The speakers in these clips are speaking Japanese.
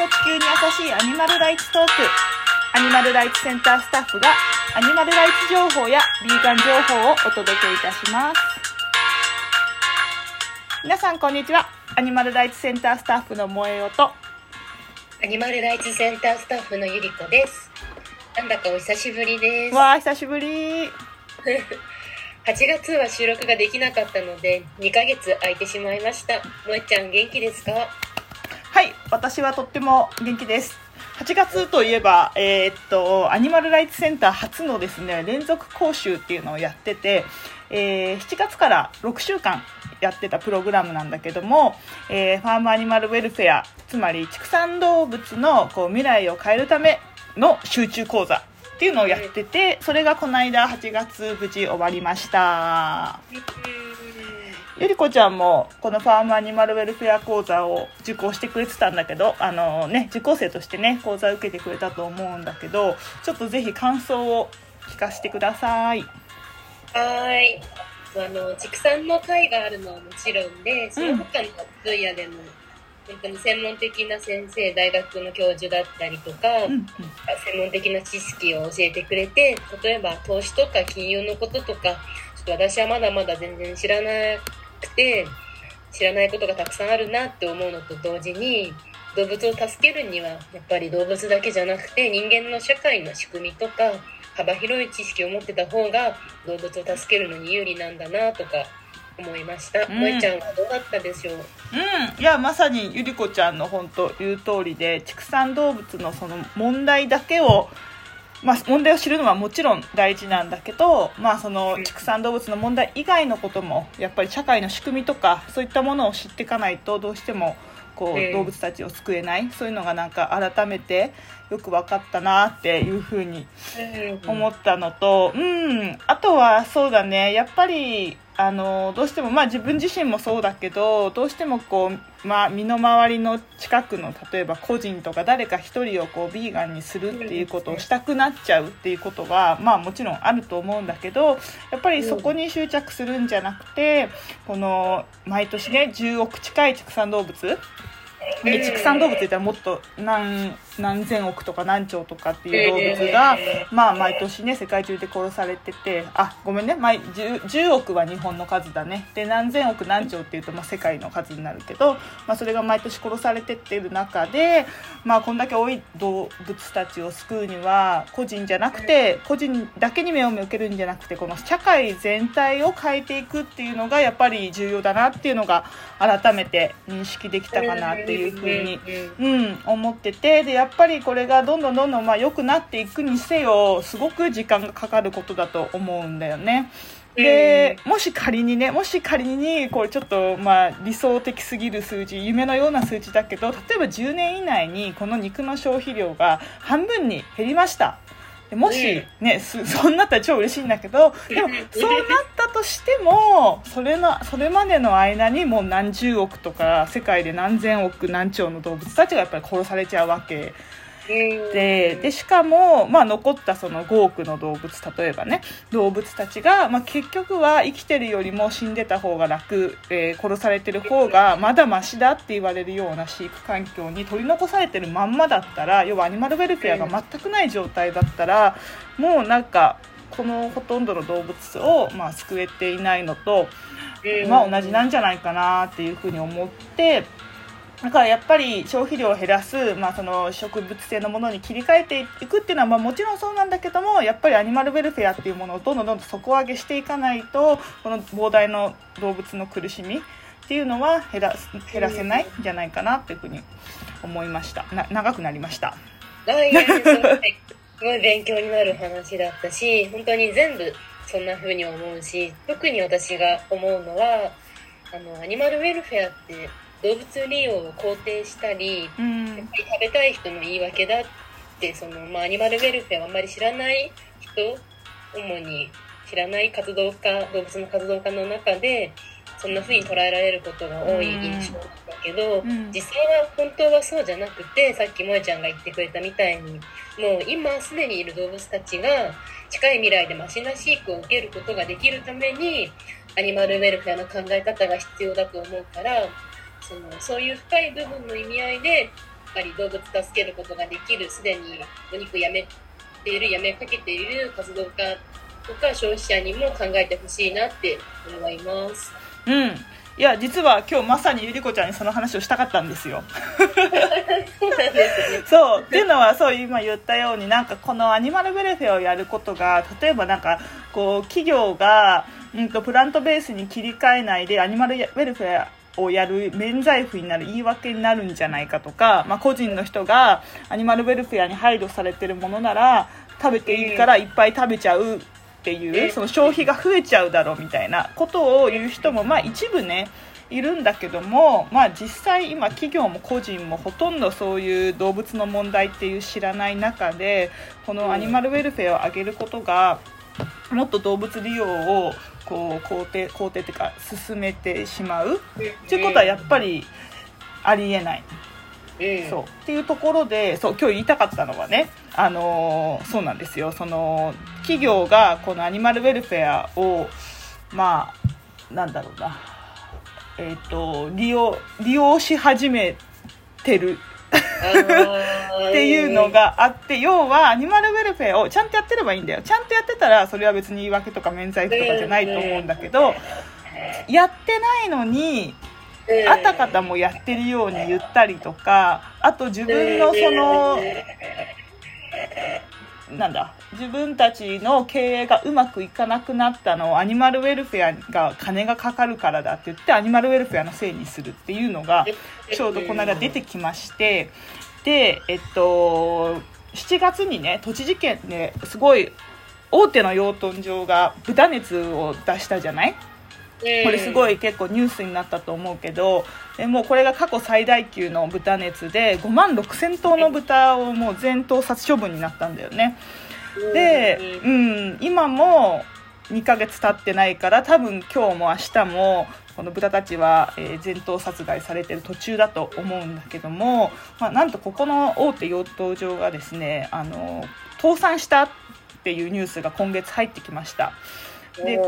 と地球に優しいアニマルライツトーク。アニマルライツセンタースタッフがアニマルライツ情報やビーガン情報をお届けいたします。皆さんこんにちは。アニマルライツセンタースタッフの萌えおと。アニマルライツセンタースタッフのゆりこです。なんだかお久しぶりです。わー、久しぶり。8月は収録ができなかったので、2ヶ月空いてしまいました。もえちゃん元気ですか？はい、私はとっても元気です。8月といえば、えーっと、アニマルライツセンター初のですね、連続講習っていうのをやってて、えー7月から6週間やってたプログラムなんだけども、えーファームアニマルウェルフェア、つまり畜産動物のこう未来を変えるための集中講座っていうのをやってて、それがこの間8月無事終わりました。ゆりこちゃんもこのファームアニマルウェルフェア講座を受講してくれてたんだけどあのね受講生としてね講座を受けてくれたと思うんだけどちょっとぜひ感想を聞かせてください。はーい。あの、畜産の会があるのはもちろんで、その他の分野でも、本当に専門的な先生、大学の教授だったりとか、うんうん。専門的な知識を教えてくれて例えば投資とか金融のこととかちょっと私はまだまだ全然知らなくて知らないことがたくさんあるなって思うのと同時に動物を助けるにはやっぱり動物だけじゃなくて人間の社会の仕組みとか幅広い知識を持ってた方が動物を助けるのに有利なんだなとか思いました。うん。ちゃんはどうだったでしょう？うん、いやまさにゆりこちゃんの本当言う通りで畜産動物のその問題だけを、まあ、問題を知るのはもちろん大事なんだけど、まあ、その畜産動物の問題以外のこともやっぱり社会の仕組みとかそういったものを知っていかないとどうしてもこううん。動物たちを救えない。そういうのがなんか改めてよく分かったなっていうふうに思ったのと、うん、あとはそうだね、やっぱり、あの、どうしても、まあ自分自身もそうだけど、どうしてもこう、まあ身の回りの近くの、例えば個人とか誰か一人をこう、ビーガンにするっていうことをしたくなっちゃうっていうことは、まあもちろんあると思うんだけど、やっぱりそこに執着するんじゃなくて、この、毎年ね、10億近い畜産動物、で畜産動物って言ったらもっと何何千億とか何兆とかっていう動物が、まあ毎年ね世界中で殺されててあごめんね、まあ、10, 10億は日本の数だね。で何千億何兆っていうと、まあ、世界の数になるけど、まあ、それが毎年殺されてってる中で、まあ、こんだけ多い動物たちを救うには個人じゃなくて個人だけに目を向けるんじゃなくてこの社会全体を変えていくっていうのがやっぱり重要だなっていうのが改めて認識できたかなっていうふうにうん、思っててでやっぱりこれがどんどんどんどんまあ良くなっていくにせよすごく時間がかかることだと思うんだよね。でもし仮にねもし仮にこれちょっとまあ理想的すぎる数字夢のような数字だけど例えば10年以内にこの肉の消費量が半分に減りましたでもしね、す そうなったら超嬉しいんだけどでもそうなったとしてもそれのそれまでの間にもう何十億とか世界で何千億何兆の動物たちがやっぱり殺されちゃうわけででしかも、まあ、残ったその5億の動物例えばね動物たちが、まあ、結局は生きてるよりも死んでた方が楽、えー殺されてる方がまだマシだって言われるような飼育環境に取り残されてるまんまだったら要はアニマルウェルフェアが全くない状態だったらもうなんかこのほとんどの動物を、まあ、救えていないのと、まあ、同じなんじゃないかなっていうふうに思って。だからやっぱり消費量を減らす、まあ、その植物性のものに切り替えていくっていうのは、まあ、もちろんそうなんだけどもやっぱりアニマルウェルフェアっていうものをどんどんどんどん底上げしていかないとこの膨大な動物の苦しみっていうのは減ら減らせないんじゃないかなっていうふうに思いました。な長くなりました。はい、やす。ごいすごい勉強になる話だったし本当に全部そんな風に思うし特に私が思うのはあのアニマルウェルフェアって動物利用を肯定したりうん。食べたい人の言い訳だってその、まあ、アニマルウェルフェアをあんまり知らない人主に知らない活動家動物の活動家の中でそんな風に捉えられることが多い印象なんだけど、うん。実際は本当はそうじゃなくてさっき萌ちゃんが言ってくれたみたいにもう今すでにいる動物たちが近い未来でマシな飼育を受けることができるためにアニマルウェルフェアの考え方が必要だと思うからそのそういう深い部分の意味合いでぱり動物助けることができる。すでにお肉やめているやめかけている活動家とか消費者にも考えてほしいなって思います。うん。いや実は今日まさにゆり子ちゃんにその話をしたかったんですよ。そうっていうのはそう今言ったようになんかこのアニマルウェルフェアをやることが例えばなんかこう企業が、うん、とプラントベースに切り替えないでアニマルウェルフェアをやる免罪符になる言い訳になるんじゃないかとか、まあ、個人の人がアニマルウェルフェアに配慮されてるものなら食べていいからいっぱい食べちゃうっていうその消費が増えちゃうだろうみたいなことを言う人もまあ一部ねいるんだけども、まあ、実際今企業も個人もほとんどそういう動物の問題っていう知らない中でこのアニマルウェルフェアを上げることがもっと動物利用をこう肯定肯定っていうか進めてしまう。っていうことはやっぱりありえない。うんそう。っていうところでそう今日言いたかったのはね、あのーそうなんですよ。その企業がこのアニマルウェルフェアをまあなんだろうな。えっ、と利用利用し始めてる っていうのがあって要はアニマルウェルフェアをちゃんとやってればいいんだよ。ちゃんとやってたらそれは別に言い訳とか免罪符とかじゃないと思うんだけどやってないのにあたかたもやってるように言ったりとかあと自分のそのなんだ自分たちの経営がうまくいかなくなったのをアニマルウェルフェアが金がかかるからだって言ってアニマルウェルフェアのせいにするっていうのがちょうどこの間出てきましてでえっと7月にね栃木県ですごい大手の養豚場が豚熱を出したじゃない？これすごいい結構ニュースになったと思うけどでもうこれが過去最大級の豚熱で5万6000頭の豚をもう全頭殺処分になったんだよねで、うん、今も2ヶ月経ってないから多分今日も明日もこの豚たちは、えー全頭殺害されてる途中だと思うんだけども、まあ、なんとここの大手養豚場がですねあの倒産したっていうニュースが今月入ってきました。で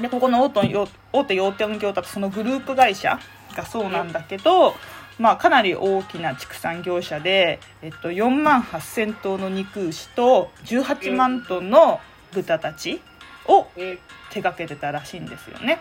でここの大手よ大手養豚業だとそのグループ会社がそうなんだけど、まあ、かなり大きな畜産業者で、えっと、4万8000頭の肉牛と18万トンの豚たちを手掛けてたらしいんですよね。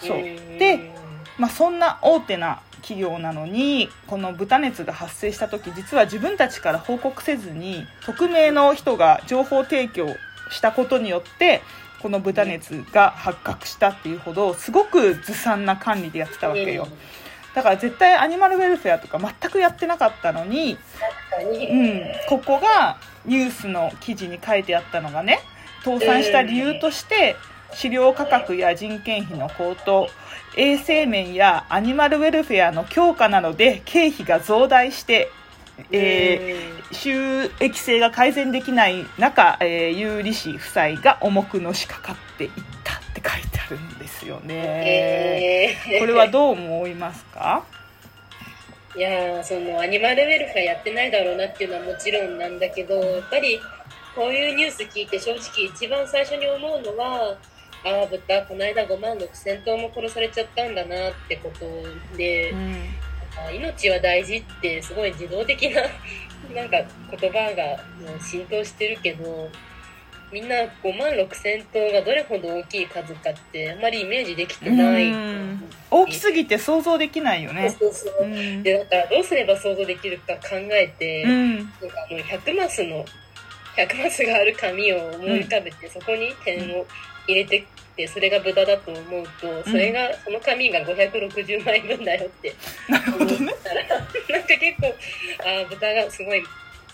そう。で、まあ、そんな大手な企業なのにこの豚熱が発生した時実は自分たちから報告せずに匿名の人が情報提供したことによってこの豚熱が発覚したっていうほどすごくずさんな管理でやってたわけよだから絶対アニマルウェルフェアとか全くやってなかったのに、うん、ここがニュースの記事に書いてあったのがね倒産した理由として飼料価格や人件費の高騰衛生面やアニマルウェルフェアの強化などで経費が増大して、えー収益性が改善できない中、えー有利子負債が重くのしかかっていったるんですよね。これはどう思いますか？いやーそのアニマルウェルフェアやってないだろうなっていうのはもちろんなんだけどやっぱりこういうニュース聞いて正直一番最初に思うのはああ豚この間5万6千頭も殺されちゃったんだなってことで、うん。あ命は大事ってすごい自動的ななんか言葉がもう浸透してるけどみんな5万6千頭がどれほど大きい数かってあんまりイメージできてない。うん大きすぎて想像できないよね。そうそうそううんでだからどうすれば想像できるか考えて、うんなんかあの100マスの100マスがある紙を思い浮かべて、そこに点を入れてってそれが豚だと思うとそれが、その紙が560枚分だよってなるほどね。思ったらなんか結構あー豚がすごい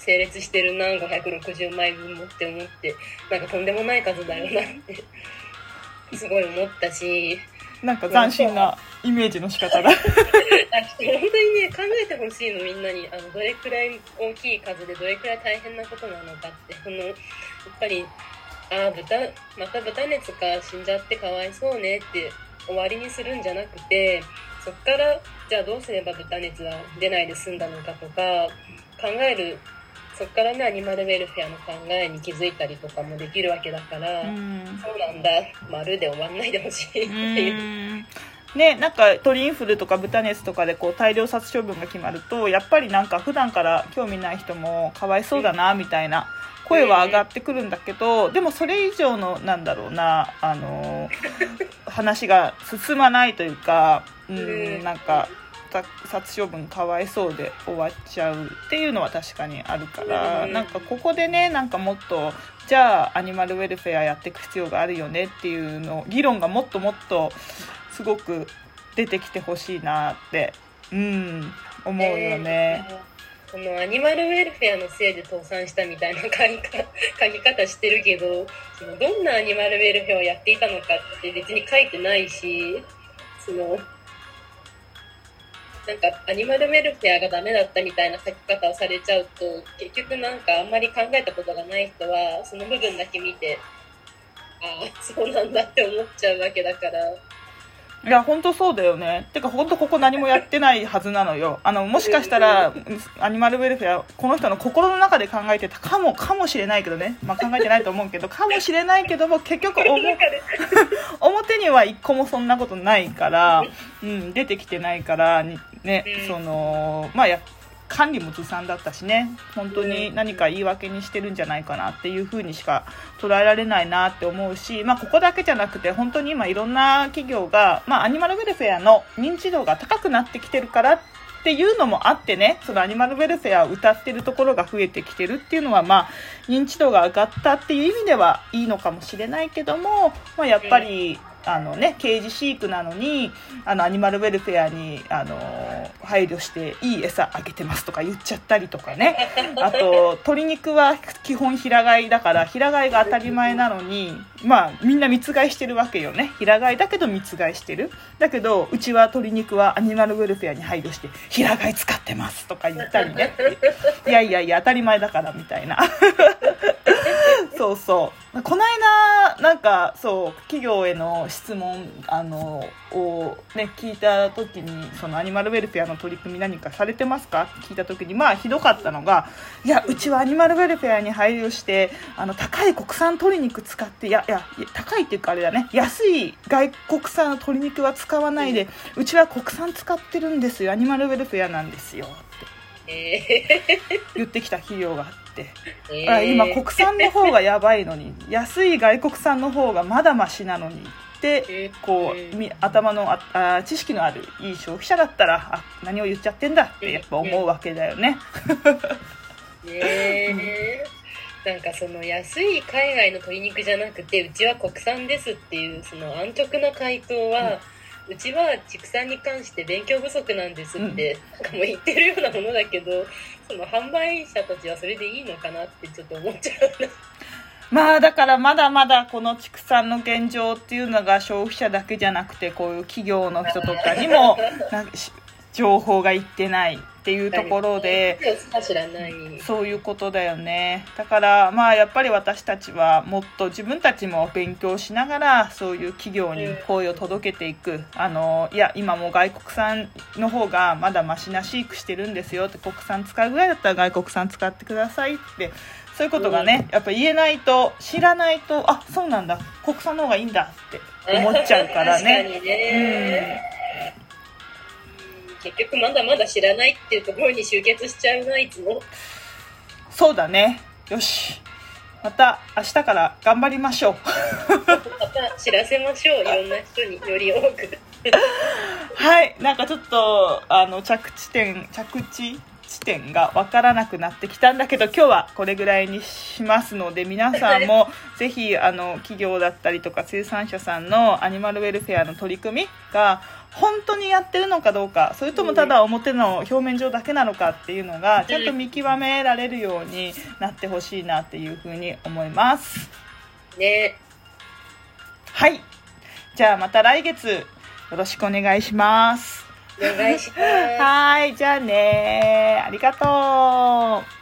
整列してるな560枚分もって思ってなんかとんでもない数だよなってすごい思ったしなんか斬新なイメージの仕方だ。あ本当にね考えてほしいのみんなに。あのどれくらい大きい数でどれくらい大変なことなのかって。そのやっぱりああ豚また豚熱か死んじゃってかわいそうねって終わりにするんじゃなくてそっからじゃあどうすれば豚熱は出ないで済んだのかとか考えるそっからねアニマルウェルフェアの考えに気づいたりとかもできるわけだから、うん。そうなんだ。丸で終わんないでほしい。っていう。うん。ねなんか鳥インフルとか豚熱とかでこう大量殺処分が決まるとやっぱりなんか普段から興味ない人もかわいそうだなみたいな声は上がってくるんだけどでもそれ以上のなんだろうなあの話が進まないというかうん。なんか殺処分かわいそうで終わっちゃうっていうのは確かにあるからなんかここでねなんかもっとじゃあアニマルウェルフェアやっていく必要があるよねっていうの議論がもっともっとすごく出てきてほしいなってうん思うよね。えーこのアニマルウェルフェアのせいで倒産したみたいな書き書き方してるけどそのどんなアニマルウェルフェアをやっていたのかって別に書いてないしそのなんかアニマルウェルフェアがダメだったみたいな書き方をされちゃうと結局なんかあんまり考えたことがない人はその部分だけ見てああそうなんだって思っちゃうわけだから。いや、本当そうだよね。てか、本当ここ何もやってないはずなのよ。あの、もしかしたら、アニマルウェルフェア、この人の心の中で考えてたかも、かもしれないけどね。まあ、考えてないと思うけど、かもしれないけども、結局、表には一個もそんなことないから、うん、出てきてないから、ね、その、まあ、や管理もずさんだったしね本当に何か言い訳にしてるんじゃないかなっていう風にしか捉えられないなって思うし、まあ、ここだけじゃなくて本当に今いろんな企業が、まあ、アニマルウェルフェアの認知度が高くなってきてるからっていうのもあってねそのアニマルウェルフェアを歌ってるところが増えてきてるっていうのは、まあ、認知度が上がったっていう意味ではいいのかもしれないけども、まあ、やっぱり。あのね、ケージ飼育なのに、あの、アニマルウェルフェアに、あの、配慮していい餌あげてますとか言っちゃったりとかね。あと、鶏肉は基本平飼いだから、平飼いが当たり前なのに、まあ、みんな密飼いしてるわけよね。平飼いだけど密飼いしてる。だけど、うちは鶏肉はアニマルウェルフェアに配慮して、平飼い使ってますとか言ったりね。いやいやいや、当たり前だからみたいな。そうそう。この間なんかそう企業への質問あのをね聞いた時にそのアニマルウェルフェアの取り組み何かされてますか？って聞いた時にまあひどかったのがいやうちはアニマルウェルフェアに配慮してあの高い国産鶏肉使っていやいや高いっていうかあれだね。安い外国産の鶏肉は使わないでうちは国産使ってるんですよ。アニマルウェルフェアなんですよ。って言ってきた企業があって。えー、今国産の方がやばいのに。安い外国産の方がまだましなのにってこう、えー、頭のああ知識のあるいい消費者だったらあ何を言っちゃってんだってやっぱ思うわけだよね。えー、なんかその安い海外の鶏肉じゃなくてうちは国産ですっていうその安直な回答は、うんうちは畜産に関して勉強不足なんですって、うん、なんかもう言ってるようなものだけどその販売者たちはそれでいいのかなってちょっと思っちゃうまあだからまだまだこの畜産の現状っていうのが消費者だけじゃなくてこういう企業の人とかにも情報がいってないっていうところでそういうことだよね。だからまあやっぱり私たちはもっと自分たちも勉強しながらそういう企業に声を届けていく。あのいや今も外国産の方がまだマシな飼育してるんですよ。って国産使うぐらいだったら外国産使ってくださいって。そういうことがね、やっぱ言えないと知らないとあそうなんだ。国産の方がいいんだって思っちゃうからね。うん結局まだまだ知らないっていうところに集結しちゃうないつもそうだね。よし。また明日から頑張りましょう。また知らせましょう。いろんな人により多く。はい。なんかちょっとあの着地点着地地点が分からなくなってきたんだけど今日はこれぐらいにしますので皆さんも ぜひあの企業だったりとか生産者さんのアニマルウェルフェアの取り組みが本当にやってるのかどうかそれともただ表の表面上だけなのかっていうのがちゃんと見極められるようになってほしいなっていうふうに思います。ねはいじゃあまた来月よろしくお願いします。お願いします。はい、じゃあねありがとう。